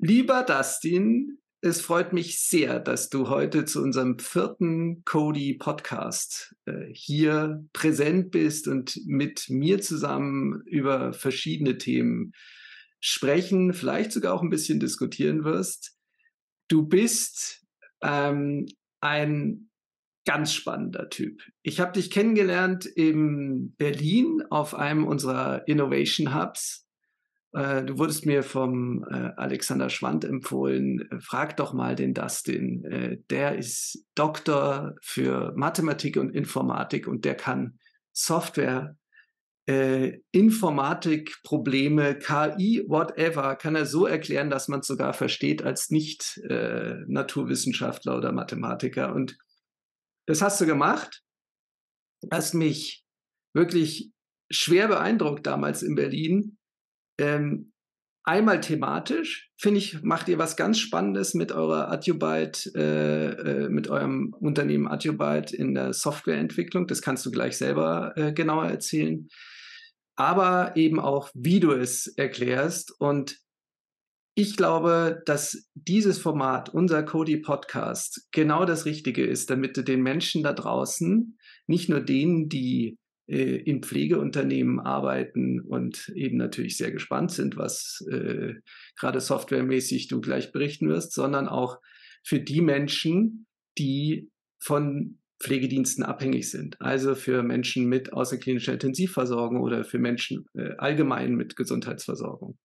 Lieber Dustin, es freut mich sehr, dass du heute zu unserem vierten Cody Podcast äh, hier präsent bist und mit mir zusammen über verschiedene Themen sprechen, vielleicht sogar auch ein bisschen diskutieren wirst. Du bist ähm, ein ganz spannender Typ. Ich habe dich kennengelernt in Berlin auf einem unserer Innovation Hubs äh, du wurdest mir vom äh, Alexander Schwand empfohlen, äh, frag doch mal den Dustin. Der ist Doktor für Mathematik und Informatik und der kann Software, äh, Informatikprobleme, KI, whatever, kann er so erklären, dass man es sogar versteht als nicht äh, Naturwissenschaftler oder Mathematiker. Und das hast du gemacht, hast mich wirklich schwer beeindruckt damals in Berlin ähm, einmal thematisch, finde ich, macht ihr was ganz Spannendes mit eurer Adubite, äh, äh, mit eurem Unternehmen Adubite in der Softwareentwicklung. Das kannst du gleich selber äh, genauer erzählen. Aber eben auch, wie du es erklärst. Und ich glaube, dass dieses Format, unser Cody Podcast, genau das Richtige ist, damit du den Menschen da draußen, nicht nur denen, die äh, in Pflegeunternehmen arbeiten und eben natürlich sehr gespannt sind, was äh, gerade softwaremäßig du gleich berichten wirst, sondern auch für die Menschen, die von Pflegediensten abhängig sind. Also für Menschen mit außerklinischer Intensivversorgung oder für Menschen äh, allgemein mit Gesundheitsversorgung.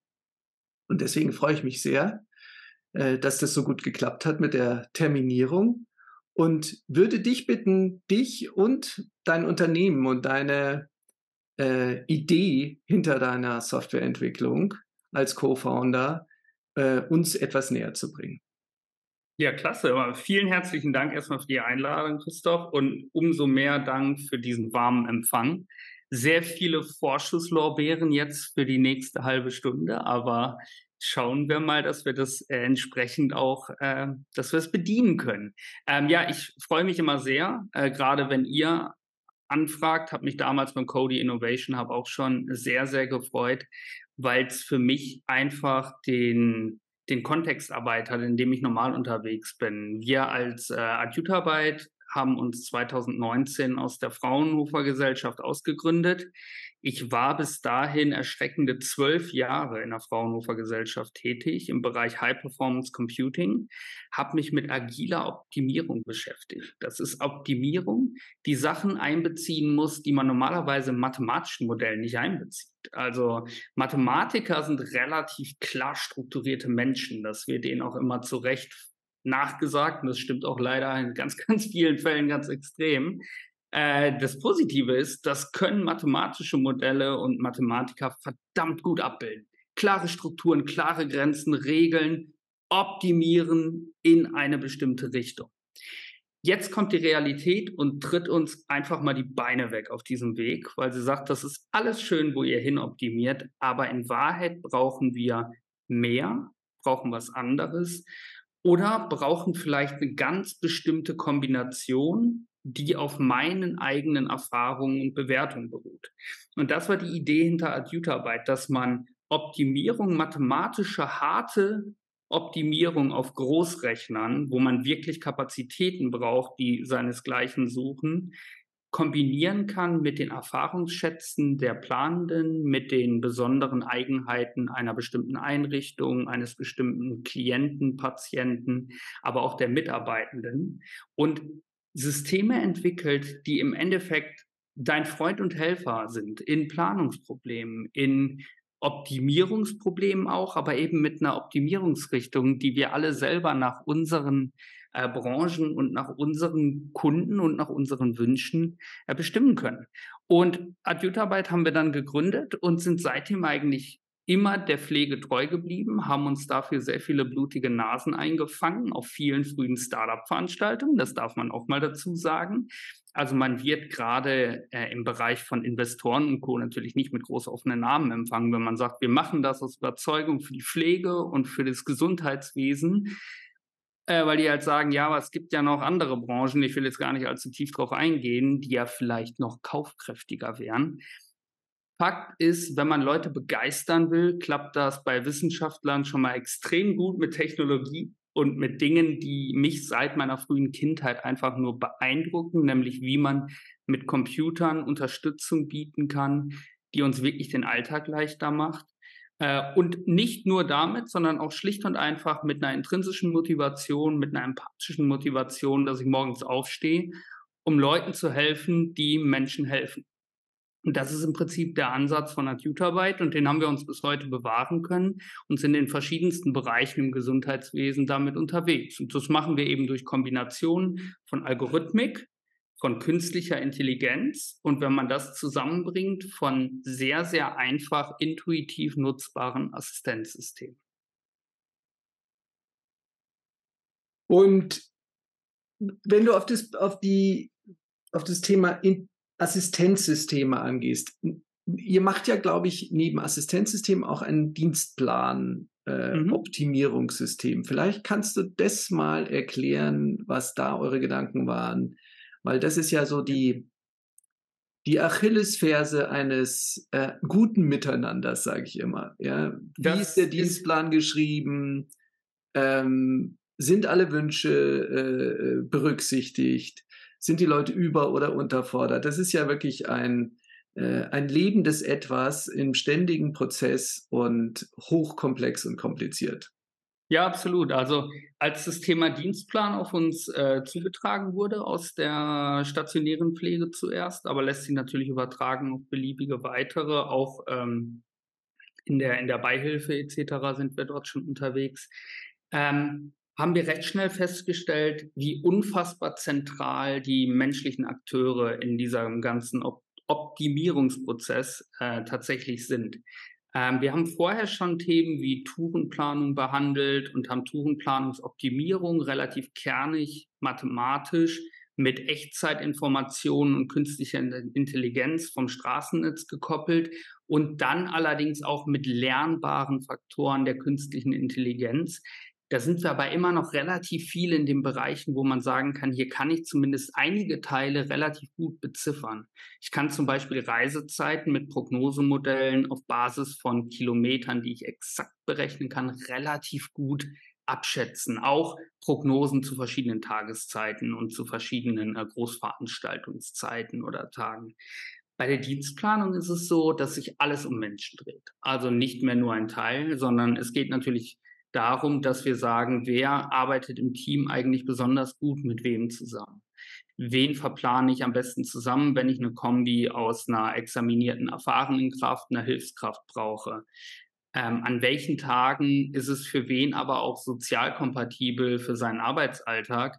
Und deswegen freue ich mich sehr, äh, dass das so gut geklappt hat mit der Terminierung und würde dich bitten, dich und dein Unternehmen und deine äh, Idee hinter deiner Softwareentwicklung als Co-Founder äh, uns etwas näher zu bringen. Ja, klasse. Aber vielen herzlichen Dank erstmal für die Einladung, Christoph, und umso mehr Dank für diesen warmen Empfang. Sehr viele Vorschusslorbeeren jetzt für die nächste halbe Stunde, aber schauen wir mal, dass wir das äh, entsprechend auch, äh, dass wir es bedienen können. Ähm, ja, ich freue mich immer sehr, äh, gerade wenn ihr anfragt, habe mich damals beim Cody Innovation Hub auch schon sehr, sehr gefreut, weil es für mich einfach den, den Kontext erweitert, in dem ich normal unterwegs bin. Wir als äh, Adjutarbeit haben uns 2019 aus der Fraunhofer Gesellschaft ausgegründet. Ich war bis dahin erschreckende zwölf Jahre in der Fraunhofer Gesellschaft tätig im Bereich High Performance Computing, habe mich mit agiler Optimierung beschäftigt. Das ist Optimierung, die Sachen einbeziehen muss, die man normalerweise in mathematischen Modellen nicht einbezieht. Also Mathematiker sind relativ klar strukturierte Menschen. Das wird ihnen auch immer zu Recht nachgesagt und das stimmt auch leider in ganz, ganz vielen Fällen ganz extrem. Äh, das Positive ist, das können mathematische Modelle und Mathematiker verdammt gut abbilden. Klare Strukturen, klare Grenzen, Regeln, optimieren in eine bestimmte Richtung. Jetzt kommt die Realität und tritt uns einfach mal die Beine weg auf diesem Weg, weil sie sagt, das ist alles schön, wo ihr hin optimiert, aber in Wahrheit brauchen wir mehr, brauchen was anderes oder brauchen vielleicht eine ganz bestimmte Kombination, die auf meinen eigenen Erfahrungen und Bewertungen beruht. Und das war die Idee hinter Adjutarbeit, dass man Optimierung, mathematische, harte Optimierung auf Großrechnern, wo man wirklich Kapazitäten braucht, die seinesgleichen suchen, kombinieren kann mit den Erfahrungsschätzen der Planenden, mit den besonderen Eigenheiten einer bestimmten Einrichtung, eines bestimmten Klienten, Patienten, aber auch der Mitarbeitenden. Und Systeme entwickelt, die im Endeffekt dein Freund und Helfer sind in Planungsproblemen, in Optimierungsproblemen auch, aber eben mit einer Optimierungsrichtung, die wir alle selber nach unseren äh, Branchen und nach unseren Kunden und nach unseren Wünschen äh, bestimmen können. Und Adjutarbeit haben wir dann gegründet und sind seitdem eigentlich immer der Pflege treu geblieben, haben uns dafür sehr viele blutige Nasen eingefangen auf vielen frühen Startup-Veranstaltungen. Das darf man auch mal dazu sagen. Also man wird gerade äh, im Bereich von Investoren und Co. natürlich nicht mit groß offenen Namen empfangen, wenn man sagt, wir machen das aus Überzeugung für die Pflege und für das Gesundheitswesen äh, weil die halt sagen, ja, aber es gibt ja noch andere Branchen, ich will jetzt gar nicht allzu tief drauf eingehen, die ja vielleicht noch kaufkräftiger wären. Fakt ist, wenn man Leute begeistern will, klappt das bei Wissenschaftlern schon mal extrem gut mit Technologie und mit Dingen, die mich seit meiner frühen Kindheit einfach nur beeindrucken, nämlich wie man mit Computern Unterstützung bieten kann, die uns wirklich den Alltag leichter macht. Äh, und nicht nur damit, sondern auch schlicht und einfach mit einer intrinsischen Motivation, mit einer empathischen Motivation, dass ich morgens aufstehe, um Leuten zu helfen, die Menschen helfen. Und das ist im Prinzip der Ansatz von der Tutorarbeit und den haben wir uns bis heute bewahren können und sind in verschiedensten Bereichen im Gesundheitswesen damit unterwegs. Und das machen wir eben durch Kombination von Algorithmik, von künstlicher Intelligenz und wenn man das zusammenbringt, von sehr, sehr einfach intuitiv nutzbaren Assistenzsystemen. Und wenn du auf das, auf die, auf das Thema Assistenzsysteme angehst, ihr macht ja, glaube ich, neben Assistenzsystemen auch ein Dienstplan. Äh, mhm. Optimierungssystem. Vielleicht kannst du das mal erklären, was da eure Gedanken waren, weil das ist ja so die, die Achillesferse eines äh, guten Miteinanders, sage ich immer. Ja? Wie das ist der Dienstplan geschrieben? Ähm, sind alle Wünsche äh, berücksichtigt? Sind die Leute über- oder unterfordert? Das ist ja wirklich ein, äh, ein lebendes Etwas im ständigen Prozess und hochkomplex und kompliziert. Ja, absolut. Also als das Thema Dienstplan auf uns äh, zugetragen wurde aus der stationären Pflege zuerst, aber lässt sich natürlich übertragen auf beliebige weitere, auch ähm, in, der, in der Beihilfe etc. sind wir dort schon unterwegs, ähm, haben wir recht schnell festgestellt, wie unfassbar zentral die menschlichen Akteure in diesem ganzen Op Optimierungsprozess äh, tatsächlich sind. Ähm, wir haben vorher schon Themen wie Tourenplanung behandelt und haben Tourenplanungsoptimierung relativ kernig mathematisch mit Echtzeitinformationen und künstlicher Intelligenz vom Straßennetz gekoppelt und dann allerdings auch mit lernbaren Faktoren der künstlichen Intelligenz, da sind wir aber immer noch relativ viel in den Bereichen, wo man sagen kann, hier kann ich zumindest einige Teile relativ gut beziffern. Ich kann zum Beispiel Reisezeiten mit Prognosemodellen auf Basis von Kilometern, die ich exakt berechnen kann, relativ gut abschätzen. Auch Prognosen zu verschiedenen Tageszeiten und zu verschiedenen äh, Großveranstaltungszeiten oder Tagen. Bei der Dienstplanung ist es so, dass sich alles um Menschen dreht. Also nicht mehr nur ein Teil, sondern es geht natürlich darum, dass wir sagen, wer arbeitet im Team eigentlich besonders gut mit wem zusammen. Wen verplane ich am besten zusammen, wenn ich eine Kombi aus einer examinierten erfahrenen Kraft, einer Hilfskraft brauche? Ähm, an welchen Tagen ist es für wen aber auch sozial kompatibel für seinen Arbeitsalltag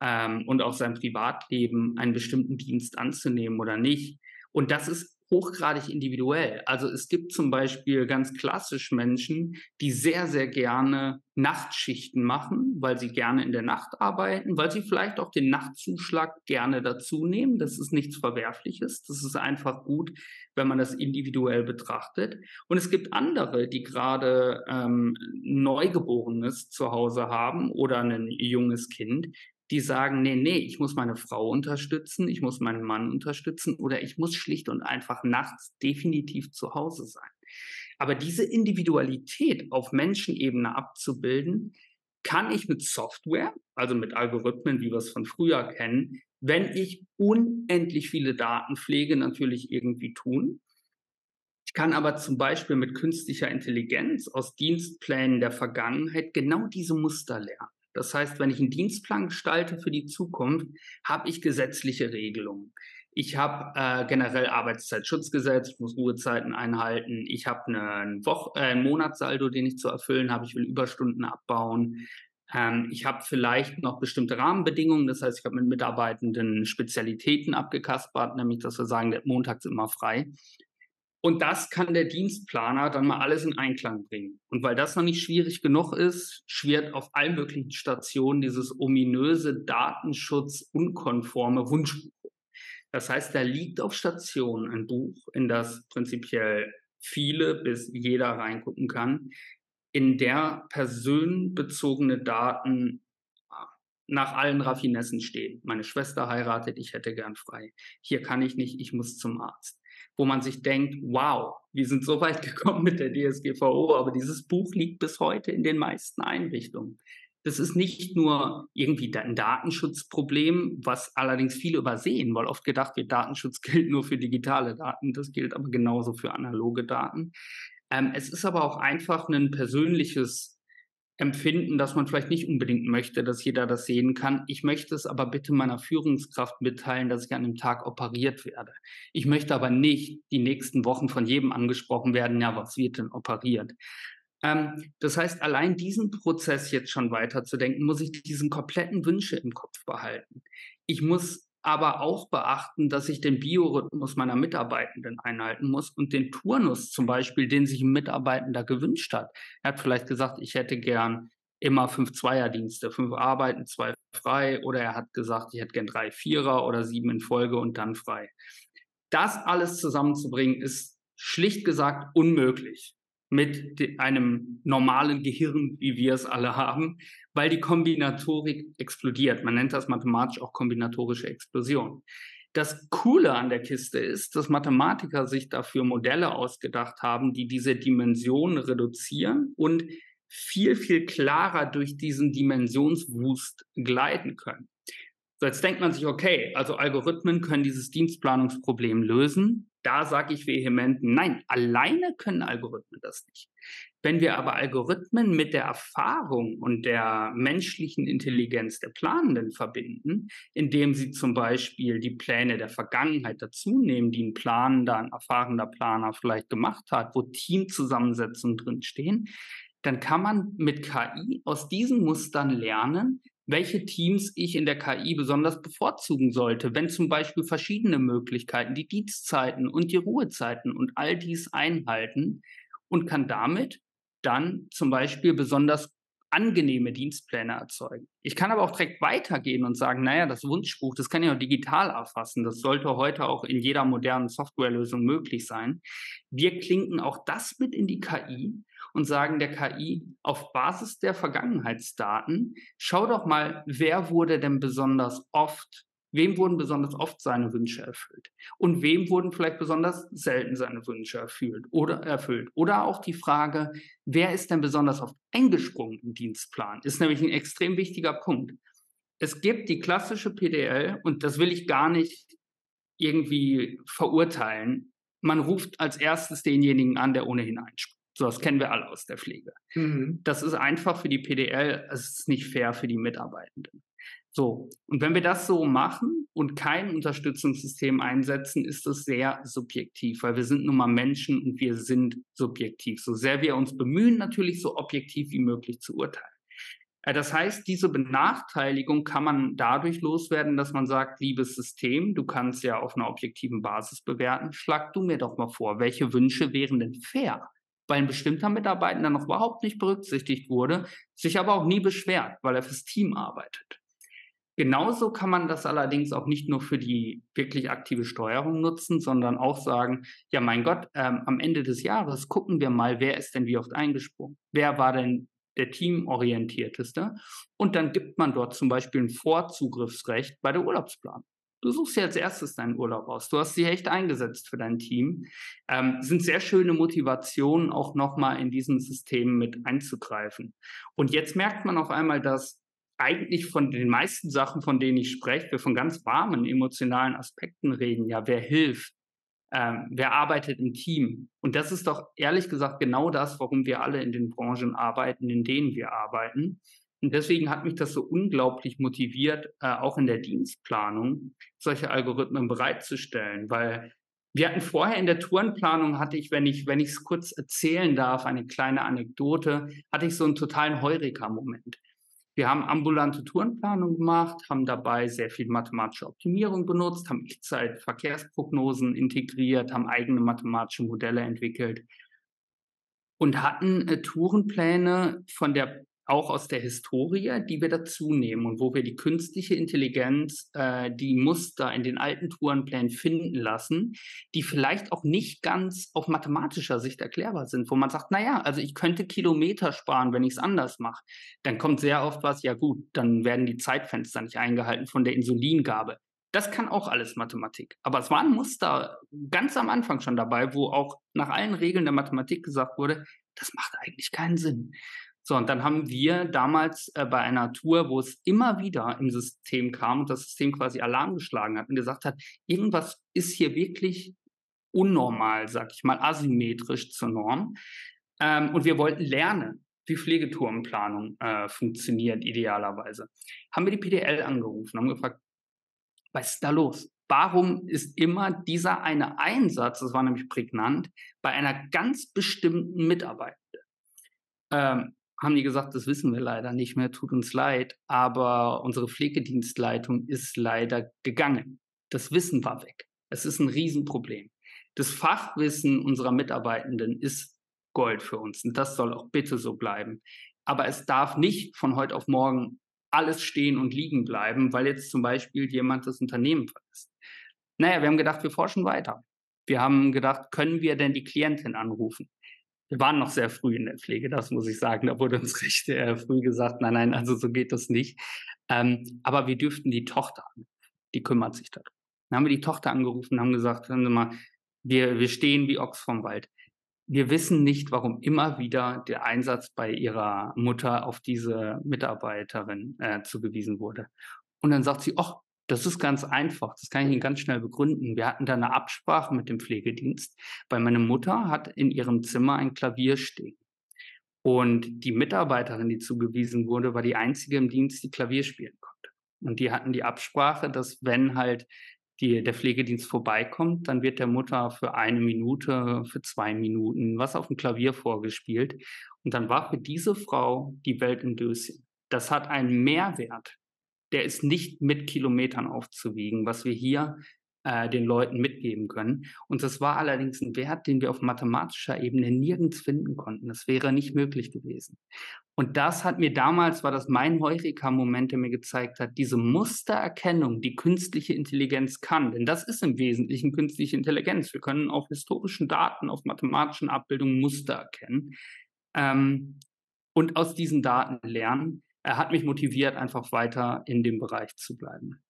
ähm, und auch sein Privatleben einen bestimmten Dienst anzunehmen oder nicht? Und das ist hochgradig individuell. Also es gibt zum Beispiel ganz klassisch Menschen, die sehr, sehr gerne Nachtschichten machen, weil sie gerne in der Nacht arbeiten, weil sie vielleicht auch den Nachtzuschlag gerne dazu nehmen. Das ist nichts Verwerfliches. Das ist einfach gut, wenn man das individuell betrachtet. Und es gibt andere, die gerade ähm, Neugeborenes zu Hause haben oder ein junges Kind, die sagen, nee, nee, ich muss meine Frau unterstützen, ich muss meinen Mann unterstützen oder ich muss schlicht und einfach nachts definitiv zu Hause sein. Aber diese Individualität auf Menschenebene abzubilden, kann ich mit Software, also mit Algorithmen, wie wir es von früher kennen, wenn ich unendlich viele Daten pflege, natürlich irgendwie tun. Ich kann aber zum Beispiel mit künstlicher Intelligenz aus Dienstplänen der Vergangenheit genau diese Muster lernen. Das heißt, wenn ich einen Dienstplan gestalte für die Zukunft, habe ich gesetzliche Regelungen. Ich habe äh, generell Arbeitszeitschutzgesetz, ich muss Ruhezeiten einhalten, ich habe einen, äh, einen Monatssaldo, den ich zu erfüllen habe, ich will Überstunden abbauen. Ähm, ich habe vielleicht noch bestimmte Rahmenbedingungen, das heißt, ich habe mit Mitarbeitenden Spezialitäten abgekaspert, nämlich dass wir sagen, der montags immer frei. Und das kann der Dienstplaner dann mal alles in Einklang bringen. Und weil das noch nicht schwierig genug ist, schwirrt auf allen möglichen Stationen dieses ominöse datenschutzunkonforme Wunschbuch. Das heißt, da liegt auf Station ein Buch, in das prinzipiell viele bis jeder reingucken kann, in der personenbezogene Daten nach allen Raffinessen stehen. Meine Schwester heiratet, ich hätte gern frei. Hier kann ich nicht, ich muss zum Arzt. Wo man sich denkt, wow, wir sind so weit gekommen mit der DSGVO, aber dieses Buch liegt bis heute in den meisten Einrichtungen. Das ist nicht nur irgendwie ein Datenschutzproblem, was allerdings viele übersehen, weil oft gedacht wird, Datenschutz gilt nur für digitale Daten. Das gilt aber genauso für analoge Daten. Ähm, es ist aber auch einfach ein persönliches Empfinden, dass man vielleicht nicht unbedingt möchte, dass jeder das sehen kann. Ich möchte es aber bitte meiner Führungskraft mitteilen, dass ich an dem Tag operiert werde. Ich möchte aber nicht die nächsten Wochen von jedem angesprochen werden, ja, was wird denn operiert? Ähm, das heißt, allein diesen Prozess jetzt schon weiterzudenken, muss ich diesen kompletten Wünsche im Kopf behalten. Ich muss aber auch beachten, dass ich den Biorhythmus meiner Mitarbeitenden einhalten muss und den Turnus zum Beispiel, den sich ein Mitarbeitender gewünscht hat. Er hat vielleicht gesagt, ich hätte gern immer fünf Zweierdienste, fünf arbeiten, zwei frei, oder er hat gesagt, ich hätte gern drei Vierer oder sieben in Folge und dann frei. Das alles zusammenzubringen ist schlicht gesagt unmöglich mit einem normalen Gehirn, wie wir es alle haben, weil die Kombinatorik explodiert. Man nennt das mathematisch auch kombinatorische Explosion. Das Coole an der Kiste ist, dass Mathematiker sich dafür Modelle ausgedacht haben, die diese Dimensionen reduzieren und viel, viel klarer durch diesen Dimensionswust gleiten können. So, jetzt denkt man sich, okay, also Algorithmen können dieses Dienstplanungsproblem lösen. Da sage ich vehement, nein, alleine können Algorithmen das nicht. Wenn wir aber Algorithmen mit der Erfahrung und der menschlichen Intelligenz der Planenden verbinden, indem sie zum Beispiel die Pläne der Vergangenheit dazu nehmen, die ein planender, ein erfahrener Planer vielleicht gemacht hat, wo Teamzusammensetzungen drinstehen, dann kann man mit KI aus diesen Mustern lernen, welche Teams ich in der KI besonders bevorzugen sollte, wenn zum Beispiel verschiedene Möglichkeiten, die Dienstzeiten und die Ruhezeiten und all dies einhalten und kann damit dann zum Beispiel besonders angenehme Dienstpläne erzeugen. Ich kann aber auch direkt weitergehen und sagen, naja, das Wunschbuch, das kann ich auch digital erfassen. Das sollte heute auch in jeder modernen Softwarelösung möglich sein. Wir klinken auch das mit in die KI und sagen der KI auf Basis der Vergangenheitsdaten, schau doch mal, wer wurde denn besonders oft Wem wurden besonders oft seine Wünsche erfüllt? Und wem wurden vielleicht besonders selten seine Wünsche erfüllt oder erfüllt? Oder auch die Frage, wer ist denn besonders oft eingesprungen im Dienstplan? Ist nämlich ein extrem wichtiger Punkt. Es gibt die klassische PDL und das will ich gar nicht irgendwie verurteilen. Man ruft als erstes denjenigen an, der ohnehin einspringt. So, das kennen wir alle aus der Pflege. Mhm. Das ist einfach für die PDL, es ist nicht fair für die Mitarbeitenden. So, und wenn wir das so machen und kein Unterstützungssystem einsetzen, ist das sehr subjektiv, weil wir sind nun mal Menschen und wir sind subjektiv. So sehr wir uns bemühen, natürlich so objektiv wie möglich zu urteilen. Äh, das heißt, diese Benachteiligung kann man dadurch loswerden, dass man sagt, liebes System, du kannst ja auf einer objektiven Basis bewerten, schlag du mir doch mal vor, welche Wünsche wären denn fair? Ein bestimmter Mitarbeiter noch überhaupt nicht berücksichtigt wurde, sich aber auch nie beschwert, weil er fürs Team arbeitet. Genauso kann man das allerdings auch nicht nur für die wirklich aktive Steuerung nutzen, sondern auch sagen, ja mein Gott, ähm, am Ende des Jahres gucken wir mal, wer ist denn wie oft eingesprungen? Wer war denn der teamorientierteste? Und dann gibt man dort zum Beispiel ein Vorzugriffsrecht bei der Urlaubsplanung. Du suchst ja als erstes deinen Urlaub aus. Du hast dich echt eingesetzt für dein Team. Ähm, sind sehr schöne Motivationen, auch nochmal in diesem System mit einzugreifen. Und jetzt merkt man auf einmal, dass eigentlich von den meisten Sachen, von denen ich spreche, wir von ganz warmen emotionalen Aspekten reden. Ja, wer hilft? Ähm, wer arbeitet im Team? Und das ist doch ehrlich gesagt genau das, warum wir alle in den Branchen arbeiten, in denen wir arbeiten. Und deswegen hat mich das so unglaublich motiviert, äh, auch in der Dienstplanung solche Algorithmen bereitzustellen, weil wir hatten vorher in der Tourenplanung hatte ich, wenn ich, wenn ich es kurz erzählen darf, eine kleine Anekdote, hatte ich so einen totalen Heureka-Moment. Wir haben ambulante Tourenplanung gemacht, haben dabei sehr viel mathematische Optimierung benutzt, haben Echtzeit-Verkehrsprognosen integriert, haben eigene mathematische Modelle entwickelt und hatten äh, Tourenpläne von der auch aus der Historie, die wir dazu nehmen und wo wir die künstliche Intelligenz äh, die Muster in den alten Tourenplänen finden lassen, die vielleicht auch nicht ganz auf mathematischer Sicht erklärbar sind, wo man sagt, naja, also ich könnte Kilometer sparen, wenn ich es anders mache. Dann kommt sehr oft was, ja gut, dann werden die Zeitfenster nicht eingehalten von der Insulingabe. Das kann auch alles Mathematik. Aber es war ein Muster ganz am Anfang schon dabei, wo auch nach allen Regeln der Mathematik gesagt wurde, das macht eigentlich keinen Sinn. So, und dann haben wir damals äh, bei einer Tour, wo es immer wieder im System kam und das System quasi Alarm geschlagen hat und gesagt hat, irgendwas ist hier wirklich unnormal, sag ich mal, asymmetrisch zur Norm. Ähm, und wir wollten lernen, wie Pflegeturmplanung äh, funktioniert idealerweise. Haben wir die PDL angerufen, haben gefragt, was ist da los? Warum ist immer dieser eine Einsatz, das war nämlich prägnant, bei einer ganz bestimmten Mitarbeitenden? Ähm, haben die gesagt, das wissen wir leider nicht mehr, tut uns leid, aber unsere Pflegedienstleitung ist leider gegangen. Das Wissen war weg. Es ist ein Riesenproblem. Das Fachwissen unserer Mitarbeitenden ist Gold für uns und das soll auch bitte so bleiben. Aber es darf nicht von heute auf morgen alles stehen und liegen bleiben, weil jetzt zum Beispiel jemand das Unternehmen verlässt. Naja, wir haben gedacht, wir forschen weiter. Wir haben gedacht, können wir denn die Klientin anrufen? Wir waren noch sehr früh in der Pflege, das muss ich sagen. Da wurde uns recht äh, früh gesagt, nein, nein, also so geht das nicht. Ähm, aber wir dürften die Tochter anrufen. Die kümmert sich darum. Dann haben wir die Tochter angerufen und haben gesagt, hören Sie mal, wir, wir stehen wie Ochs vom Wald. Wir wissen nicht, warum immer wieder der Einsatz bei ihrer Mutter auf diese Mitarbeiterin äh, zugewiesen wurde. Und dann sagt sie, ach, das ist ganz einfach. Das kann ich Ihnen ganz schnell begründen. Wir hatten da eine Absprache mit dem Pflegedienst, weil meine Mutter hat in ihrem Zimmer ein Klavier stehen. Und die Mitarbeiterin, die zugewiesen wurde, war die einzige im Dienst, die Klavier spielen konnte. Und die hatten die Absprache, dass wenn halt die, der Pflegedienst vorbeikommt, dann wird der Mutter für eine Minute, für zwei Minuten was auf dem Klavier vorgespielt. Und dann war für diese Frau die Welt in Döschen. Das hat einen Mehrwert der ist nicht mit Kilometern aufzuwiegen, was wir hier äh, den Leuten mitgeben können. Und das war allerdings ein Wert, den wir auf mathematischer Ebene nirgends finden konnten. Das wäre nicht möglich gewesen. Und das hat mir damals, war das mein Heureka-Moment, der mir gezeigt hat, diese Mustererkennung, die künstliche Intelligenz kann. Denn das ist im Wesentlichen künstliche Intelligenz. Wir können auf historischen Daten, auf mathematischen Abbildungen Muster erkennen. Ähm, und aus diesen Daten lernen, er hat mich motiviert, einfach weiter in dem Bereich zu bleiben.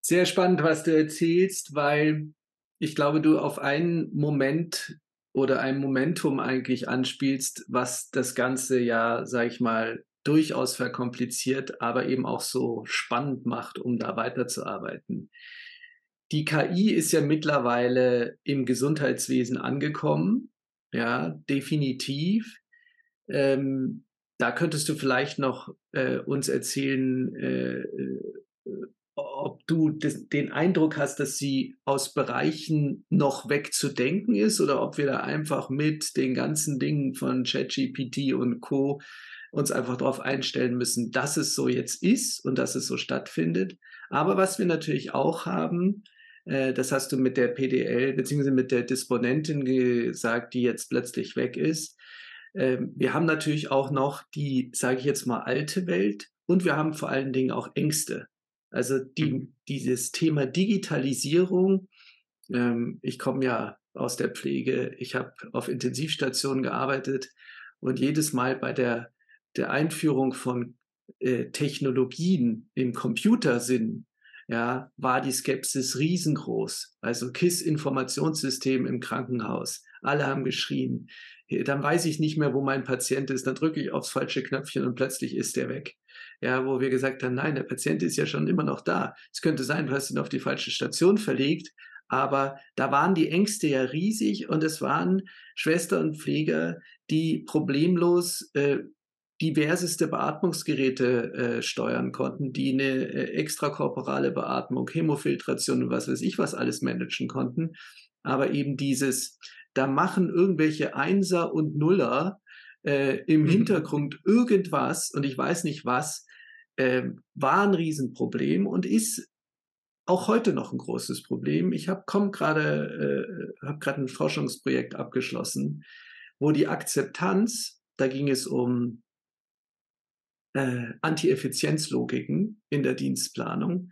Sehr spannend, was du erzählst, weil ich glaube, du auf einen Moment oder ein Momentum eigentlich anspielst, was das Ganze ja, sag ich mal, durchaus verkompliziert, aber eben auch so spannend macht, um da weiterzuarbeiten. Die KI ist ja mittlerweile im Gesundheitswesen angekommen, ja, definitiv. Ähm, da könntest du vielleicht noch äh, uns erzählen, äh, äh, ob du des, den Eindruck hast, dass sie aus Bereichen noch wegzudenken ist oder ob wir da einfach mit den ganzen Dingen von ChatGPT und Co. uns einfach darauf einstellen müssen, dass es so jetzt ist und dass es so stattfindet. Aber was wir natürlich auch haben, äh, das hast du mit der PDL beziehungsweise mit der Disponentin gesagt, die jetzt plötzlich weg ist, ähm, wir haben natürlich auch noch die, sage ich jetzt mal, alte Welt und wir haben vor allen Dingen auch Ängste. Also die, mhm. dieses Thema Digitalisierung, ähm, ich komme ja aus der Pflege, ich habe auf Intensivstationen gearbeitet und jedes Mal bei der, der Einführung von äh, Technologien im Computersinn, ja, war die Skepsis riesengroß. Also KISS-Informationssystem im Krankenhaus. Alle haben geschrien dann weiß ich nicht mehr, wo mein Patient ist, dann drücke ich aufs falsche Knöpfchen und plötzlich ist der weg. Ja, wo wir gesagt haben, nein, der Patient ist ja schon immer noch da. Es könnte sein, du hast ihn auf die falsche Station verlegt, aber da waren die Ängste ja riesig und es waren Schwestern und Pfleger, die problemlos äh, diverseste Beatmungsgeräte äh, steuern konnten, die eine äh, extrakorporale Beatmung, Hämofiltration und was weiß ich was alles managen konnten. Aber eben dieses da machen irgendwelche Einser und Nuller äh, im mhm. Hintergrund irgendwas und ich weiß nicht was, äh, war ein Riesenproblem und ist auch heute noch ein großes Problem. Ich habe gerade äh, habe gerade ein Forschungsprojekt abgeschlossen, wo die Akzeptanz, da ging es um äh, Anti-Effizienzlogiken in der Dienstplanung.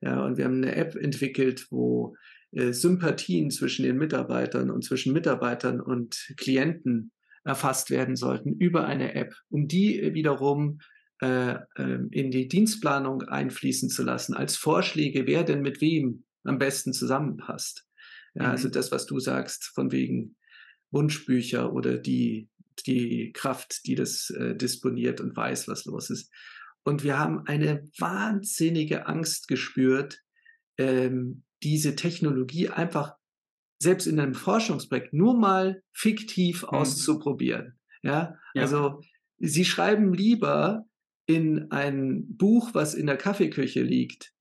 Ja, und wir haben eine App entwickelt, wo Sympathien zwischen den Mitarbeitern und zwischen Mitarbeitern und Klienten erfasst werden sollten über eine App, um die wiederum äh, ähm, in die Dienstplanung einfließen zu lassen, als Vorschläge, wer denn mit wem am besten zusammenpasst. Ja, also mhm. Also das, was du sagst, von wegen Wunschbücher oder die, die Kraft, die das äh, disponiert und weiß, was los ist. Und wir haben eine wahnsinnige Angst gespürt, ähm, diese Technologie einfach selbst in einem Forschungsprojekt nur mal fiktiv mhm. auszuprobieren. Ja? ja, also sie schreiben lieber in ein Buch, was in der Kaffeeküche liegt,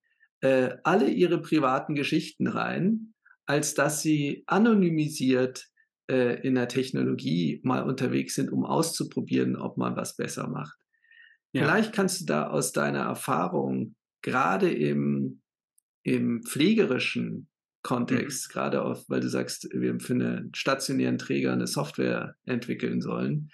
äh, alle ihre privaten Geschichten rein, als dass sie anonymisiert äh, in der Technologie mal unterwegs sind, um auszuprobieren, ob man was besser macht. Ja. Vielleicht kannst du da aus deiner Erfahrung gerade im, im pflegerischen Kontext, mhm. gerade auf, weil du sagst, wir für einen stationären Träger eine Software entwickeln sollen.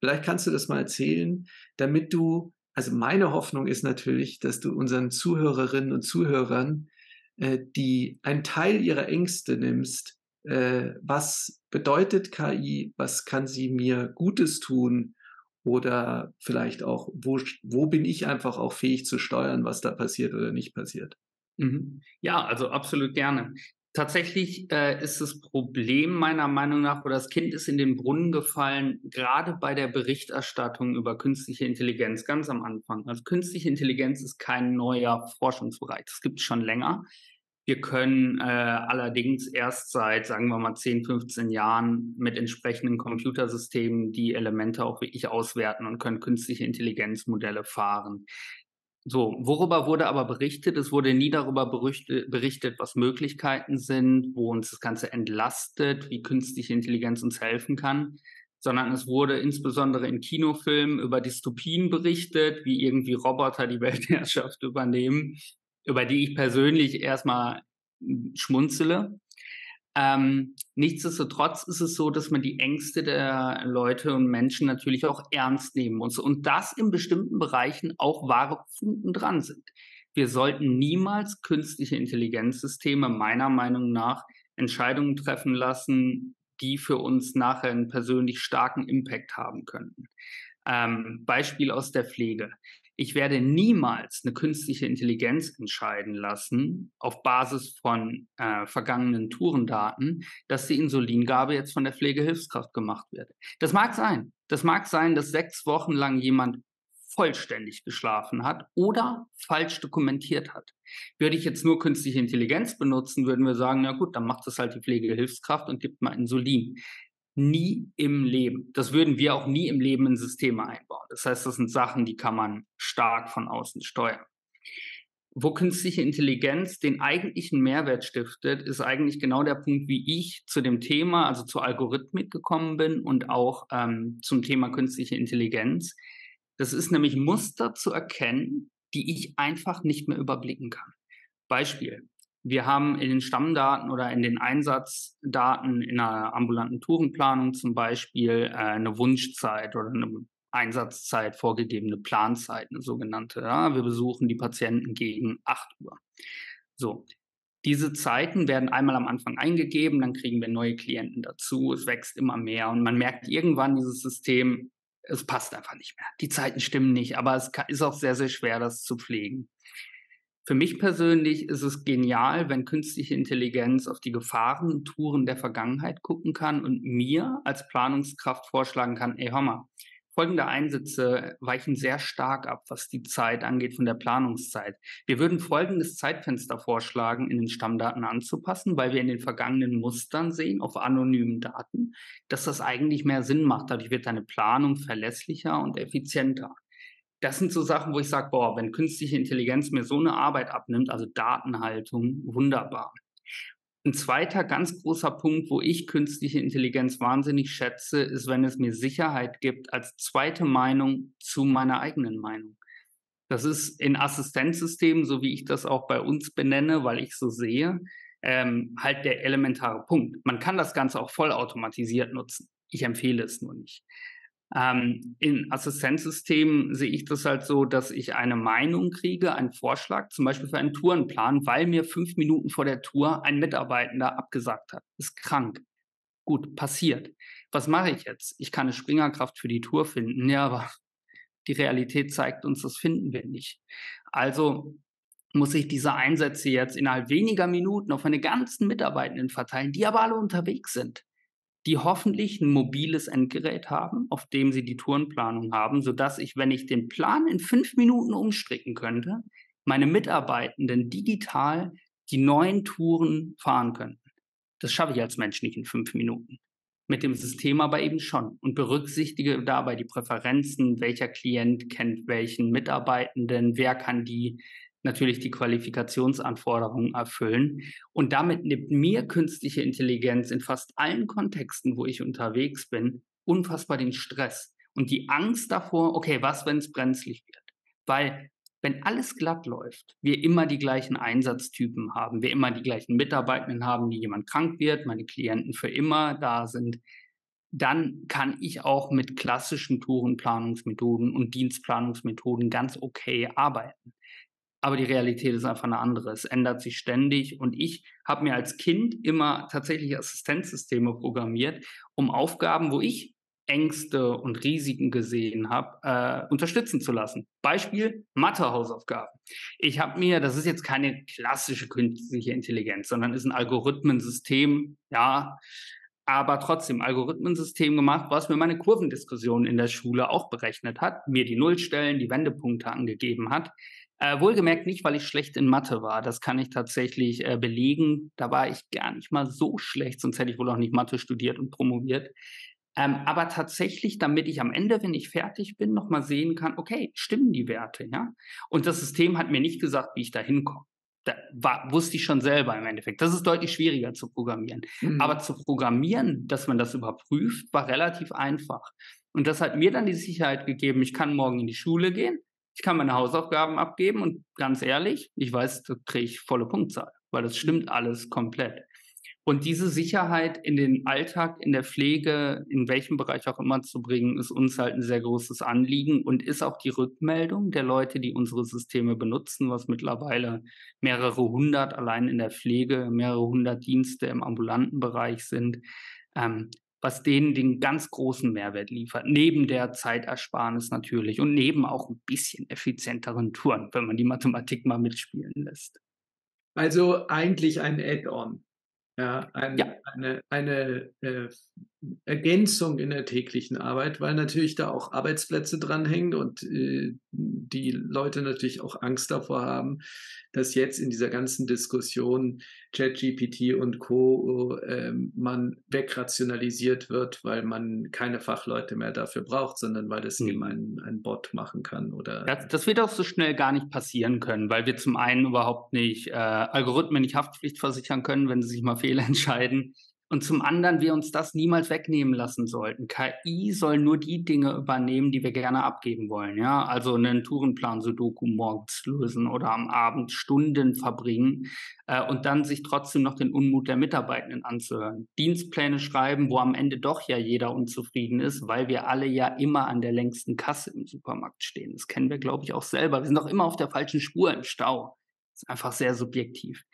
Vielleicht kannst du das mal erzählen, damit du, also meine Hoffnung ist natürlich, dass du unseren Zuhörerinnen und Zuhörern äh, die einen Teil ihrer Ängste nimmst. Äh, was bedeutet KI? Was kann sie mir Gutes tun? Oder vielleicht auch, wo, wo bin ich einfach auch fähig zu steuern, was da passiert oder nicht passiert? Mhm. Ja, also absolut gerne. Tatsächlich äh, ist das Problem meiner Meinung nach, oder das Kind ist in den Brunnen gefallen, gerade bei der Berichterstattung über künstliche Intelligenz ganz am Anfang. Also künstliche Intelligenz ist kein neuer Forschungsbereich, das gibt es schon länger. Wir können äh, allerdings erst seit, sagen wir mal, 10, 15 Jahren mit entsprechenden Computersystemen die Elemente auch wirklich auswerten und können künstliche Intelligenzmodelle fahren. So, worüber wurde aber berichtet? Es wurde nie darüber berichtet, was Möglichkeiten sind, wo uns das Ganze entlastet, wie künstliche Intelligenz uns helfen kann, sondern es wurde insbesondere in Kinofilmen über Dystopien berichtet, wie irgendwie Roboter die Weltherrschaft übernehmen, über die ich persönlich erstmal schmunzele. Ähm, nichtsdestotrotz ist es so, dass man die Ängste der Leute und Menschen natürlich auch ernst nehmen muss und dass in bestimmten Bereichen auch wahre Funken dran sind. Wir sollten niemals künstliche Intelligenzsysteme meiner Meinung nach Entscheidungen treffen lassen, die für uns nachher einen persönlich starken Impact haben könnten. Ähm, Beispiel aus der Pflege. Ich werde niemals eine künstliche Intelligenz entscheiden lassen, auf Basis von äh, vergangenen Tourendaten, dass die Insulingabe jetzt von der Pflegehilfskraft gemacht wird. Das mag sein. Das mag sein, dass sechs Wochen lang jemand vollständig geschlafen hat oder falsch dokumentiert hat. Würde ich jetzt nur künstliche Intelligenz benutzen, würden wir sagen, na gut, dann macht das halt die Pflegehilfskraft und gibt mal Insulin. Nie im Leben. Das würden wir auch nie im Leben in Systeme einbauen. Das heißt, das sind Sachen, die kann man stark von außen steuern. Wo künstliche Intelligenz den eigentlichen Mehrwert stiftet, ist eigentlich genau der Punkt, wie ich zu dem Thema, also zur Algorithmik gekommen bin und auch ähm, zum Thema künstliche Intelligenz. Das ist nämlich Muster zu erkennen, die ich einfach nicht mehr überblicken kann. Beispiel. Wir haben in den Stammdaten oder in den Einsatzdaten in einer ambulanten Tourenplanung zum Beispiel äh, eine Wunschzeit oder eine Einsatzzeit vorgegebene Planzeit, eine sogenannte. Ja? Wir besuchen die Patienten gegen 8 Uhr. So, diese Zeiten werden einmal am Anfang eingegeben, dann kriegen wir neue Klienten dazu, es wächst immer mehr und man merkt irgendwann dieses System, es passt einfach nicht mehr. Die Zeiten stimmen nicht, aber es ist auch sehr, sehr schwer, das zu pflegen. Für mich persönlich ist es genial, wenn künstliche Intelligenz auf die Gefahrentouren der Vergangenheit gucken kann und mir als Planungskraft vorschlagen kann, ey, hör mal, folgende Einsätze weichen sehr stark ab, was die Zeit angeht von der Planungszeit. Wir würden folgendes Zeitfenster vorschlagen, in den Stammdaten anzupassen, weil wir in den vergangenen Mustern sehen, auf anonymen Daten, dass das eigentlich mehr Sinn macht. Dadurch wird deine Planung verlässlicher und effizienter das sind so Sachen, wo ich sage, boah, wenn künstliche Intelligenz mir so eine Arbeit abnimmt, also Datenhaltung, wunderbar. Ein zweiter ganz großer Punkt, wo ich künstliche Intelligenz wahnsinnig schätze, ist, wenn es mir Sicherheit gibt als zweite Meinung zu meiner eigenen Meinung. Das ist in Assistenzsystemen, so wie ich das auch bei uns benenne, weil ich so sehe, ähm, halt der elementare Punkt. Man kann das Ganze auch vollautomatisiert nutzen. Ich empfehle es nur nicht. Ähm, in Assistenzsystemen sehe ich das halt so, dass ich eine Meinung kriege, einen Vorschlag, zum Beispiel für einen Tourenplan, weil mir fünf Minuten vor der Tour ein Mitarbeitender abgesagt hat. Ist krank. Gut, passiert. Was mache ich jetzt? Ich kann eine Springerkraft für die Tour finden, ja, aber Die Realität zeigt uns, das finden wir nicht. Also muss ich diese Einsätze jetzt innerhalb weniger Minuten auf meine ganzen Mitarbeitenden verteilen, die aber alle unterwegs sind, die hoffentlich ein mobiles Endgerät haben, auf dem sie die Tourenplanung haben, sodass ich, wenn ich den Plan in fünf Minuten umstricken könnte, meine Mitarbeitenden digital die neuen Touren fahren könnten. Das schaffe ich als Mensch nicht in fünf Minuten. Mit dem System aber eben schon und berücksichtige dabei die Präferenzen, welcher Klient kennt welchen Mitarbeitenden, wer kann die natürlich die Qualifikationsanforderungen erfüllen. Und damit nimmt mir künstliche Intelligenz in fast allen Kontexten, wo ich unterwegs bin, unfassbar den Stress und die Angst davor, okay, was, wenn es brenzlig wird? Weil wenn alles glatt läuft, wir immer die gleichen Einsatztypen haben, wir immer die gleichen Mitarbeitenden haben, die jemand krank wird, meine Klienten für immer da sind, dann kann ich auch mit klassischen Tourenplanungsmethoden und Dienstplanungsmethoden ganz okay arbeiten. Aber die Realität ist einfach eine andere. Es ändert sich ständig. Und ich habe mir als Kind immer tatsächlich Assistenzsysteme programmiert, um Aufgaben, wo ich Ängste und Risiken gesehen habe, äh, unterstützen zu lassen. Beispiel Mathe-Hausaufgaben. Ich habe mir, das ist jetzt keine klassische künstliche Intelligenz, sondern ist ein Algorithmensystem, ja, aber trotzdem Algorithmensystem gemacht, was mir meine Kurvendiskussion in der Schule auch berechnet hat, mir die Nullstellen, die Wendepunkte angegeben hat. Äh, wohlgemerkt nicht, weil ich schlecht in Mathe war. Das kann ich tatsächlich äh, belegen. Da war ich gar nicht mal so schlecht, sonst hätte ich wohl auch nicht Mathe studiert und promoviert. Ähm, aber tatsächlich, damit ich am Ende, wenn ich fertig bin, nochmal sehen kann, okay, stimmen die Werte, ja? Und das System hat mir nicht gesagt, wie ich da hinkomme. Da war, wusste ich schon selber im Endeffekt. Das ist deutlich schwieriger zu programmieren. Mhm. Aber zu programmieren, dass man das überprüft, war relativ einfach. Und das hat mir dann die Sicherheit gegeben, ich kann morgen in die Schule gehen, ich kann meine Hausaufgaben abgeben und ganz ehrlich, ich weiß, da kriege ich volle Punktzahl, weil das stimmt alles komplett. Und diese Sicherheit in den Alltag, in der Pflege, in welchem Bereich auch immer zu bringen, ist uns halt ein sehr großes Anliegen und ist auch die Rückmeldung der Leute, die unsere Systeme benutzen, was mittlerweile mehrere hundert allein in der Pflege, mehrere hundert Dienste im ambulanten Bereich sind, ähm, was denen den ganz großen Mehrwert liefert. Neben der Zeitersparnis natürlich und neben auch ein bisschen effizienteren Touren, wenn man die Mathematik mal mitspielen lässt. Also eigentlich ein Add-on. Ja, ein, ja, eine, eine äh, Ergänzung in der täglichen Arbeit, weil natürlich da auch Arbeitsplätze dranhängen und äh, die Leute natürlich auch Angst davor haben, dass jetzt in dieser ganzen Diskussion ChatGPT und Co. Äh, man wegrationalisiert wird, weil man keine Fachleute mehr dafür braucht, sondern weil es mhm. eben ein, ein Bot machen kann. Oder das, das, wird auch so schnell gar nicht passieren können, weil wir zum einen überhaupt nicht äh, Algorithmen nicht Haftpflicht versichern können, wenn sie sich mal fehlentscheiden. Und zum anderen wir uns das niemals wegnehmen lassen sollten. KI soll nur die Dinge übernehmen, die wir gerne abgeben wollen. Ja, also einen Tourenplan Sudoku morgens lösen oder am Abend Stunden verbringen äh, und dann sich trotzdem noch den Unmut der Mitarbeitenden anzuhören. Dienstpläne schreiben, wo am Ende doch ja jeder unzufrieden ist, weil wir alle ja immer an der längsten Kasse im Supermarkt stehen. Das kennen wir, glaube ich, auch selber. Wir sind doch immer auf der falschen Spur im Stau. Das ist einfach sehr subjektiv.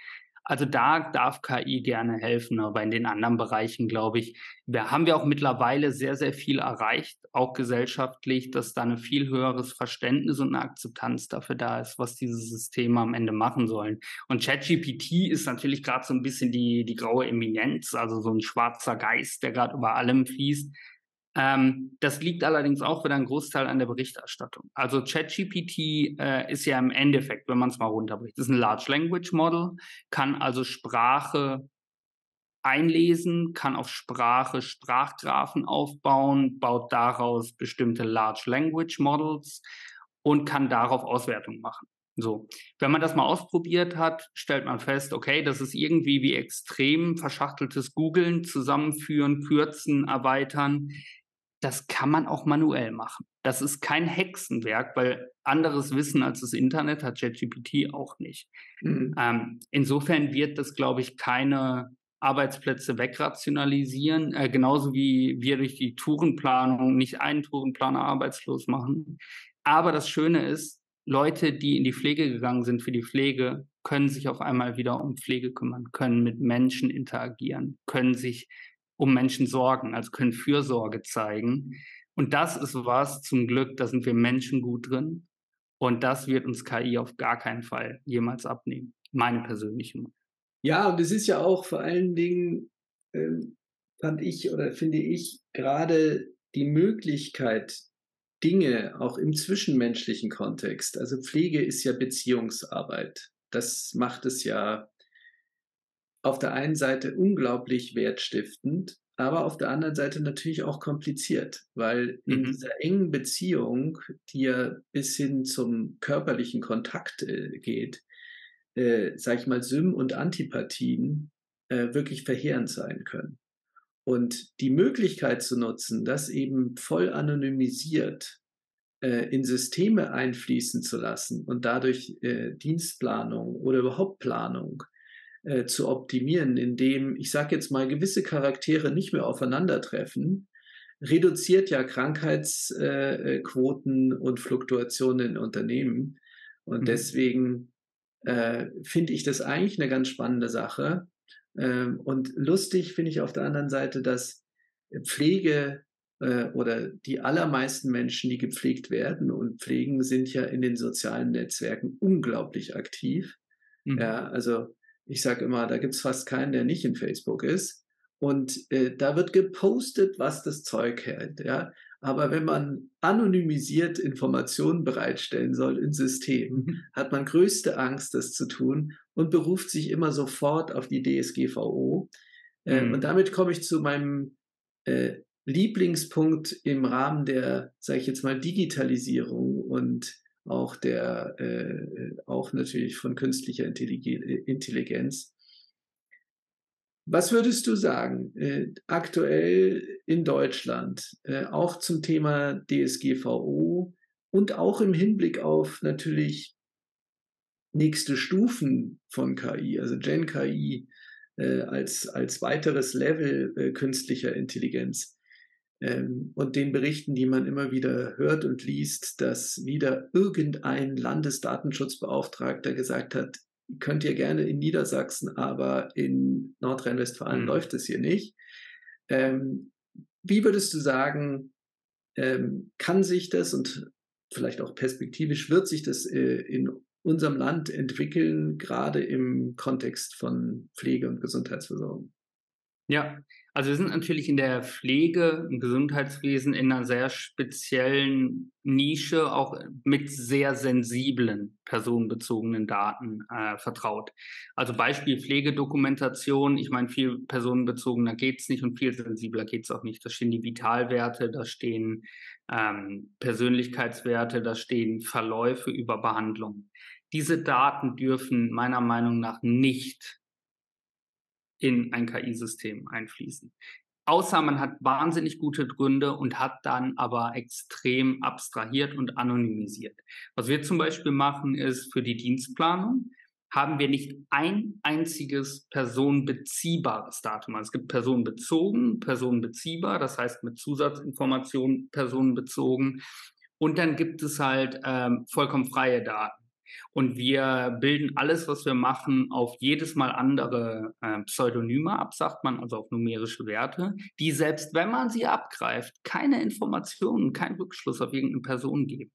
Also da darf KI gerne helfen, aber in den anderen Bereichen, glaube ich, wir haben wir auch mittlerweile sehr, sehr viel erreicht, auch gesellschaftlich, dass da ein viel höheres Verständnis und eine Akzeptanz dafür da ist, was diese Systeme am Ende machen sollen. Und ChatGPT ist natürlich gerade so ein bisschen die, die graue Eminenz, also so ein schwarzer Geist, der gerade über allem fließt. Ähm, das liegt allerdings auch wieder ein Großteil an der Berichterstattung. Also ChatGPT äh, ist ja im Endeffekt, wenn man es mal runterbricht, ist ein Large Language Model, kann also Sprache einlesen, kann auf Sprache Sprachgraphen aufbauen, baut daraus bestimmte Large Language Models und kann darauf Auswertungen machen. So, wenn man das mal ausprobiert hat, stellt man fest, okay, das ist irgendwie wie extrem verschachteltes Googlen, zusammenführen, kürzen, erweitern das kann man auch manuell machen. Das ist kein Hexenwerk, weil anderes Wissen als das Internet hat ChatGPT auch nicht. Mhm. Ähm, insofern wird das, glaube ich, keine Arbeitsplätze wegrationalisieren, äh, genauso wie wir durch die Tourenplanung nicht einen Tourenplaner arbeitslos machen. Aber das Schöne ist, Leute, die in die Pflege gegangen sind für die Pflege, können sich auf einmal wieder um Pflege kümmern, können mit Menschen interagieren, können sich um Menschen sorgen, also können Fürsorge zeigen. Und das ist was, zum Glück, da sind wir Menschen gut drin. Und das wird uns KI auf gar keinen Fall jemals abnehmen. Meine persönliche Meinung. Ja, und es ist ja auch vor allen Dingen, ähm, fand ich oder finde ich, gerade die Möglichkeit, Dinge auch im zwischenmenschlichen Kontext, also Pflege ist ja Beziehungsarbeit. Das macht es ja auf der einen Seite unglaublich wertstiftend, aber auf der anderen Seite natürlich auch kompliziert, weil in mhm. dieser engen Beziehung, die ja bis hin zum körperlichen Kontakt äh, geht, äh, sag ich mal, Sym- und Antipathien äh, wirklich verheerend sein können. Und die Möglichkeit zu nutzen, das eben voll anonymisiert äh, in Systeme einfließen zu lassen und dadurch äh, Dienstplanung oder überhaupt Planung äh, zu optimieren, indem, ich sage jetzt mal, gewisse Charaktere nicht mehr aufeinandertreffen, reduziert ja Krankheitsquoten und Fluktuationen in Unternehmen. Und mhm. deswegen äh, finde ich das eigentlich eine ganz spannende Sache. Ähm, und lustig finde ich auf der anderen Seite, dass Pflege äh, oder die allermeisten Menschen, die gepflegt werden und pflegen, sind ja in den sozialen Netzwerken unglaublich aktiv. Mhm. Ja, also ich sage immer, da gibt es fast keinen, der nicht in Facebook ist. Und äh, da wird gepostet, was das Zeug hält. Ja? Aber wenn man anonymisiert Informationen bereitstellen soll in Systemen, mhm. hat man größte Angst, das zu tun und beruft sich immer sofort auf die DSGVO. Äh, mhm. Und damit komme ich zu meinem äh, Lieblingspunkt im Rahmen der, sage ich jetzt mal, Digitalisierung und auch der, äh, auch natürlich von künstlicher Intelligenz. Was würdest du sagen, äh, aktuell in Deutschland, äh, auch zum Thema DSGVO und auch im Hinblick auf natürlich nächste Stufen von KI, also Gen KI äh, als, als weiteres Level äh, künstlicher Intelligenz? Ähm, und den Berichten, die man immer wieder hört und liest, dass wieder irgendein Landesdatenschutzbeauftragter gesagt hat, könnt ihr gerne in Niedersachsen, aber in Nordrhein-Westfalen mhm. läuft es hier nicht. Ähm, wie würdest du sagen, ähm, kann sich das und vielleicht auch perspektivisch wird sich das äh, in unserem Land entwickeln, gerade im Kontext von Pflege und Gesundheitsversorgung? Ja, also wir sind natürlich in der Pflege, im Gesundheitswesen in einer sehr speziellen Nische, auch mit sehr sensiblen personenbezogenen Daten äh, vertraut. Also Beispiel Pflegedokumentation. Ich meine, viel personenbezogener geht es nicht und viel sensibler geht es auch nicht. Da stehen die Vitalwerte, da stehen ähm, Persönlichkeitswerte, da stehen Verläufe über Behandlung. Diese Daten dürfen meiner Meinung nach nicht in ein KI-System einfließen. Außer man hat wahnsinnig gute Gründe und hat dann aber extrem abstrahiert und anonymisiert. Was wir zum Beispiel machen, ist für die Dienstplanung haben wir nicht ein einziges personenbeziehbares Datum. Also es gibt personenbezogen, personenbeziehbar, das heißt mit Zusatzinformationen personenbezogen. Und dann gibt es halt ähm, vollkommen freie Daten. Und wir bilden alles, was wir machen, auf jedes Mal andere äh, Pseudonyme ab, sagt man, also auf numerische Werte, die selbst wenn man sie abgreift, keine Informationen, keinen Rückschluss auf irgendeine Person geben.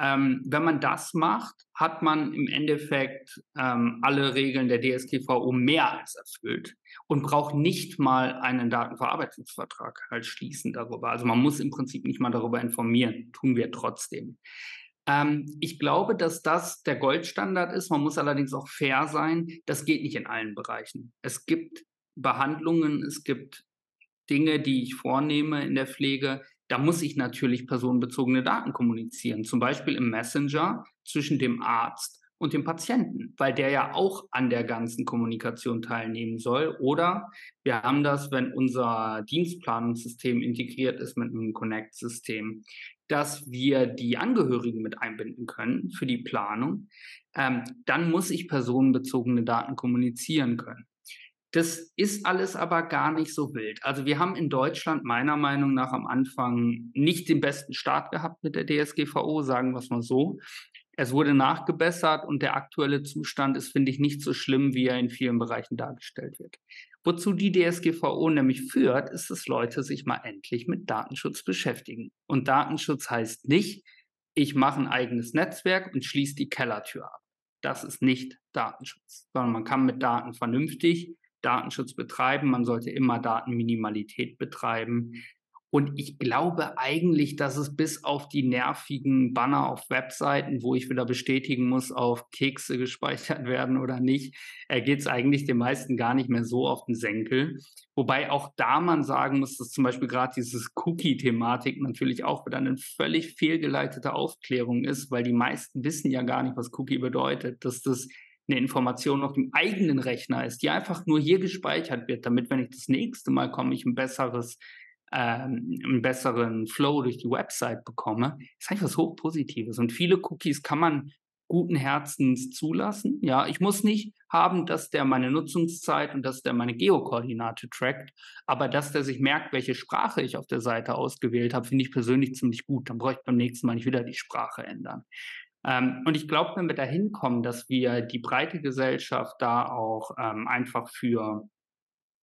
Ähm, wenn man das macht, hat man im Endeffekt ähm, alle Regeln der DSGVO mehr als erfüllt und braucht nicht mal einen Datenverarbeitungsvertrag halt schließen darüber. Also man muss im Prinzip nicht mal darüber informieren, tun wir trotzdem. Ähm, ich glaube, dass das der Goldstandard ist. Man muss allerdings auch fair sein. Das geht nicht in allen Bereichen. Es gibt Behandlungen, es gibt Dinge, die ich vornehme in der Pflege. Da muss ich natürlich personenbezogene Daten kommunizieren. Zum Beispiel im Messenger zwischen dem Arzt und dem Patienten, weil der ja auch an der ganzen Kommunikation teilnehmen soll. Oder wir haben das, wenn unser Dienstplanungssystem integriert ist mit einem Connect-System dass wir die Angehörigen mit einbinden können für die Planung, ähm, dann muss ich personenbezogene Daten kommunizieren können. Das ist alles aber gar nicht so wild. Also wir haben in Deutschland meiner Meinung nach am Anfang nicht den besten Start gehabt mit der DSGVO, sagen wir es mal so. Es wurde nachgebessert und der aktuelle Zustand ist, finde ich, nicht so schlimm, wie er in vielen Bereichen dargestellt wird. Wozu die DSGVO nämlich führt, ist, dass Leute sich mal endlich mit Datenschutz beschäftigen. Und Datenschutz heißt nicht, ich mache ein eigenes Netzwerk und schließe die Kellertür ab. Das ist nicht Datenschutz, sondern man kann mit Daten vernünftig Datenschutz betreiben. Man sollte immer Datenminimalität betreiben. Und ich glaube eigentlich, dass es bis auf die nervigen Banner auf Webseiten, wo ich wieder bestätigen muss, auf Kekse gespeichert werden oder nicht, äh, geht es eigentlich den meisten gar nicht mehr so auf den Senkel. Wobei auch da man sagen muss, dass zum Beispiel gerade dieses Cookie-Thematik natürlich auch wieder eine völlig fehlgeleitete Aufklärung ist, weil die meisten wissen ja gar nicht, was Cookie bedeutet, dass das eine Information auf dem eigenen Rechner ist, die einfach nur hier gespeichert wird, damit, wenn ich das nächste Mal komme, ich ein besseres ähm, einen besseren Flow durch die Website bekomme, ist eigentlich was Hochpositives. Und viele Cookies kann man guten Herzens zulassen. Ja, ich muss nicht haben, dass der meine Nutzungszeit und dass der meine Geokoordinate trackt, aber dass der sich merkt, welche Sprache ich auf der Seite ausgewählt habe, finde ich persönlich ziemlich gut. Dann bräuchte ich beim nächsten Mal nicht wieder die Sprache ändern. Ähm, und ich glaube, wenn wir dahin kommen, dass wir die breite Gesellschaft da auch ähm, einfach für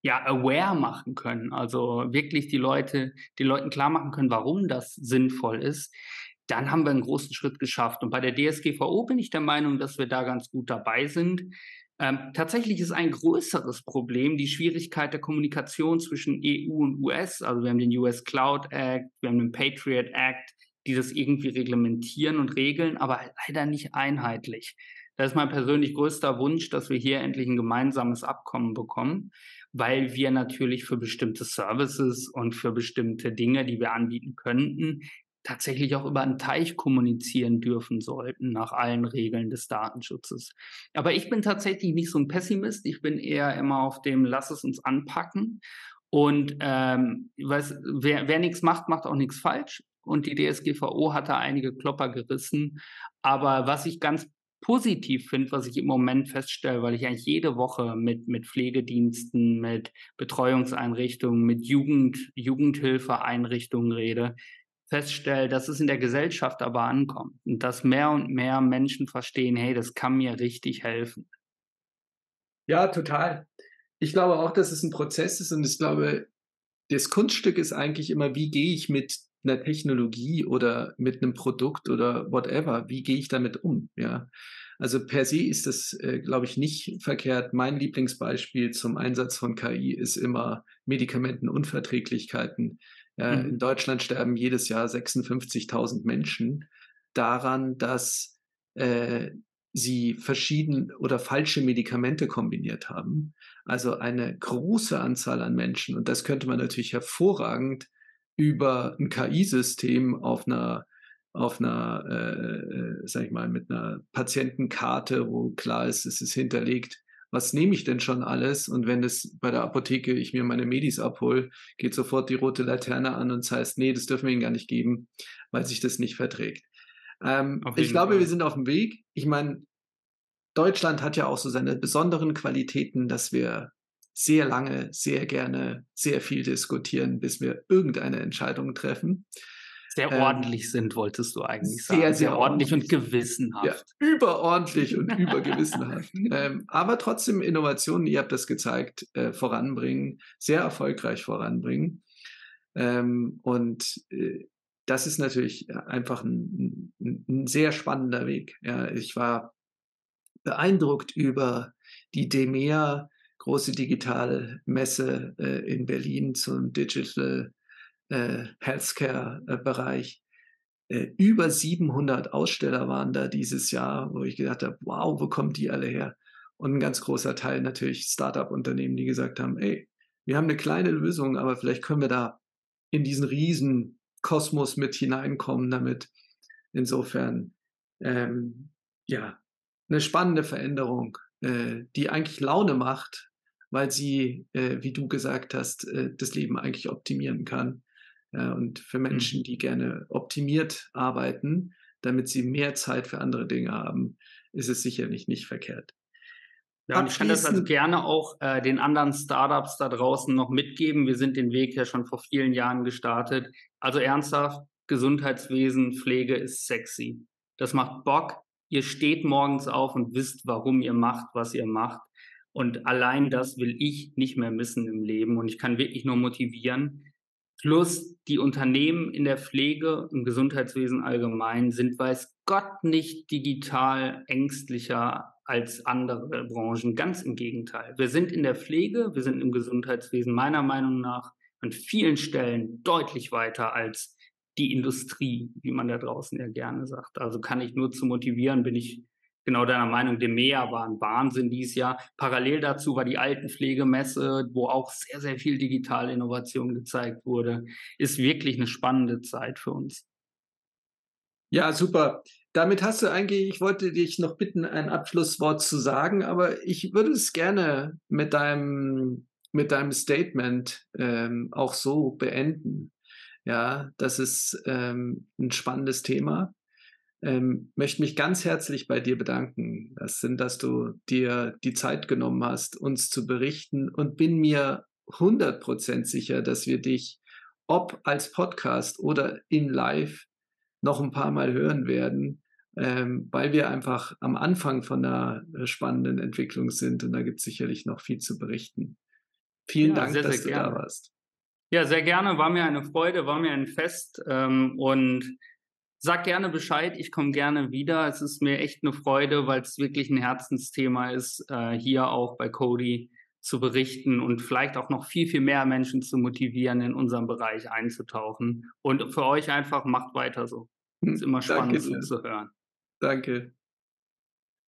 ja, aware machen können. Also wirklich die Leute, die Leuten klar machen können, warum das sinnvoll ist. Dann haben wir einen großen Schritt geschafft. Und bei der DSGVO bin ich der Meinung, dass wir da ganz gut dabei sind. Ähm, tatsächlich ist ein größeres Problem die Schwierigkeit der Kommunikation zwischen EU und US. Also wir haben den US Cloud Act, wir haben den Patriot Act, die das irgendwie reglementieren und regeln, aber leider nicht einheitlich. Das ist mein persönlich größter Wunsch, dass wir hier endlich ein gemeinsames Abkommen bekommen weil wir natürlich für bestimmte Services und für bestimmte Dinge, die wir anbieten könnten, tatsächlich auch über einen Teich kommunizieren dürfen sollten nach allen Regeln des Datenschutzes. Aber ich bin tatsächlich nicht so ein Pessimist. Ich bin eher immer auf dem, lass es uns anpacken. Und ähm, weiß, wer, wer nichts macht, macht auch nichts falsch. Und die DSGVO hat da einige Klopper gerissen. Aber was ich ganz positiv finde, was ich im Moment feststelle, weil ich eigentlich jede Woche mit, mit Pflegediensten, mit Betreuungseinrichtungen, mit Jugend, Jugendhilfeeinrichtungen rede, feststelle, dass es in der Gesellschaft aber ankommt und dass mehr und mehr Menschen verstehen, hey, das kann mir richtig helfen. Ja, total. Ich glaube auch, dass es ein Prozess ist und ich glaube, das Kunststück ist eigentlich immer, wie gehe ich mit einer Technologie oder mit einem Produkt oder whatever, wie gehe ich damit um? Ja. Also per se ist das, äh, glaube ich, nicht verkehrt. Mein Lieblingsbeispiel zum Einsatz von KI ist immer Medikamentenunverträglichkeiten. Ja, mhm. In Deutschland sterben jedes Jahr 56.000 Menschen daran, dass äh, sie verschieden oder falsche Medikamente kombiniert haben. Also eine große Anzahl an Menschen. Und das könnte man natürlich hervorragend über ein KI-System auf einer auf einer, äh, äh, sag ich mal, mit einer Patientenkarte, wo klar ist, es ist hinterlegt, was nehme ich denn schon alles? Und wenn es bei der Apotheke ich mir meine Medis abhole, geht sofort die rote Laterne an und das heißt, nee, das dürfen wir ihnen gar nicht geben, weil sich das nicht verträgt. Ähm, ich glaube, Fall. wir sind auf dem Weg. Ich meine, Deutschland hat ja auch so seine besonderen Qualitäten, dass wir sehr lange, sehr gerne, sehr viel diskutieren, bis wir irgendeine Entscheidung treffen. Sehr ähm, ordentlich sind, wolltest du eigentlich sagen. Sehr, sehr ordentlich, und gewissenhaft. Ja, überordentlich und übergewissenhaft. ähm, aber trotzdem Innovationen, ihr habt das gezeigt, äh, voranbringen, sehr erfolgreich voranbringen. Ähm, und äh, das ist natürlich einfach ein, ein, ein sehr spannender Weg. Ja, ich war beeindruckt über die DEMEA große Digitalmesse äh, in Berlin zum Digital äh, Healthcare-Bereich. Äh, über 700 Aussteller waren da dieses Jahr, wo ich gedacht habe, wow, wo kommen die alle her? Und ein ganz großer Teil natürlich Startup-Unternehmen, die gesagt haben, ey, wir haben eine kleine Lösung, aber vielleicht können wir da in diesen riesen Kosmos mit hineinkommen damit. Insofern, ähm, ja, eine spannende Veränderung, äh, die eigentlich Laune macht, weil sie, äh, wie du gesagt hast, äh, das Leben eigentlich optimieren kann. Ja, und für mhm. Menschen, die gerne optimiert arbeiten, damit sie mehr Zeit für andere Dinge haben, ist es sicherlich nicht verkehrt. Ja, und ich kann das also gerne auch äh, den anderen Startups da draußen noch mitgeben. Wir sind den Weg ja schon vor vielen Jahren gestartet. Also ernsthaft, Gesundheitswesen, Pflege ist sexy. Das macht Bock. Ihr steht morgens auf und wisst, warum ihr macht, was ihr macht. Und allein das will ich nicht mehr missen im Leben. Und ich kann wirklich nur motivieren. Plus die Unternehmen in der Pflege, im Gesundheitswesen allgemein sind, weiß Gott, nicht digital ängstlicher als andere Branchen. Ganz im Gegenteil. Wir sind in der Pflege, wir sind im Gesundheitswesen meiner Meinung nach an vielen Stellen deutlich weiter als die Industrie, wie man da draußen ja gerne sagt. Also kann ich nur zu motivieren, bin ich genau deiner Meinung. Demea war ein Wahnsinn dieses Jahr. Parallel dazu war die Altenpflegemesse, wo auch sehr, sehr viel digitale Innovation gezeigt wurde. Ist wirklich eine spannende Zeit für uns. Ja, super. Damit hast du eigentlich, ich wollte dich noch bitten, ein Abschlusswort zu sagen, aber ich würde es gerne mit deinem, mit deinem Statement ähm, auch so beenden. Ja, das ist ähm, ein spannendes Thema. Ähm, möchte mich ganz herzlich bei dir bedanken. Das sind, dass du dir die Zeit genommen hast, uns zu berichten und bin mir 100% sicher, dass wir dich, ob als Podcast oder in Live, noch ein paar Mal hören werden, ähm, weil wir einfach am Anfang von einer äh, spannenden Entwicklung sind und da gibt es sicherlich noch viel zu berichten. Vielen ja, Dank, sehr, dass sehr du gerne. da warst. Ja, sehr gerne. War mir eine Freude, war mir ein Fest ähm, und sag gerne Bescheid. Ich komme gerne wieder. Es ist mir echt eine Freude, weil es wirklich ein Herzensthema ist, äh, hier auch bei Cody zu berichten und vielleicht auch noch viel, viel mehr Menschen zu motivieren, in unserem Bereich einzutauchen. Und für euch einfach macht weiter so. Ist immer spannend zu hören. Danke.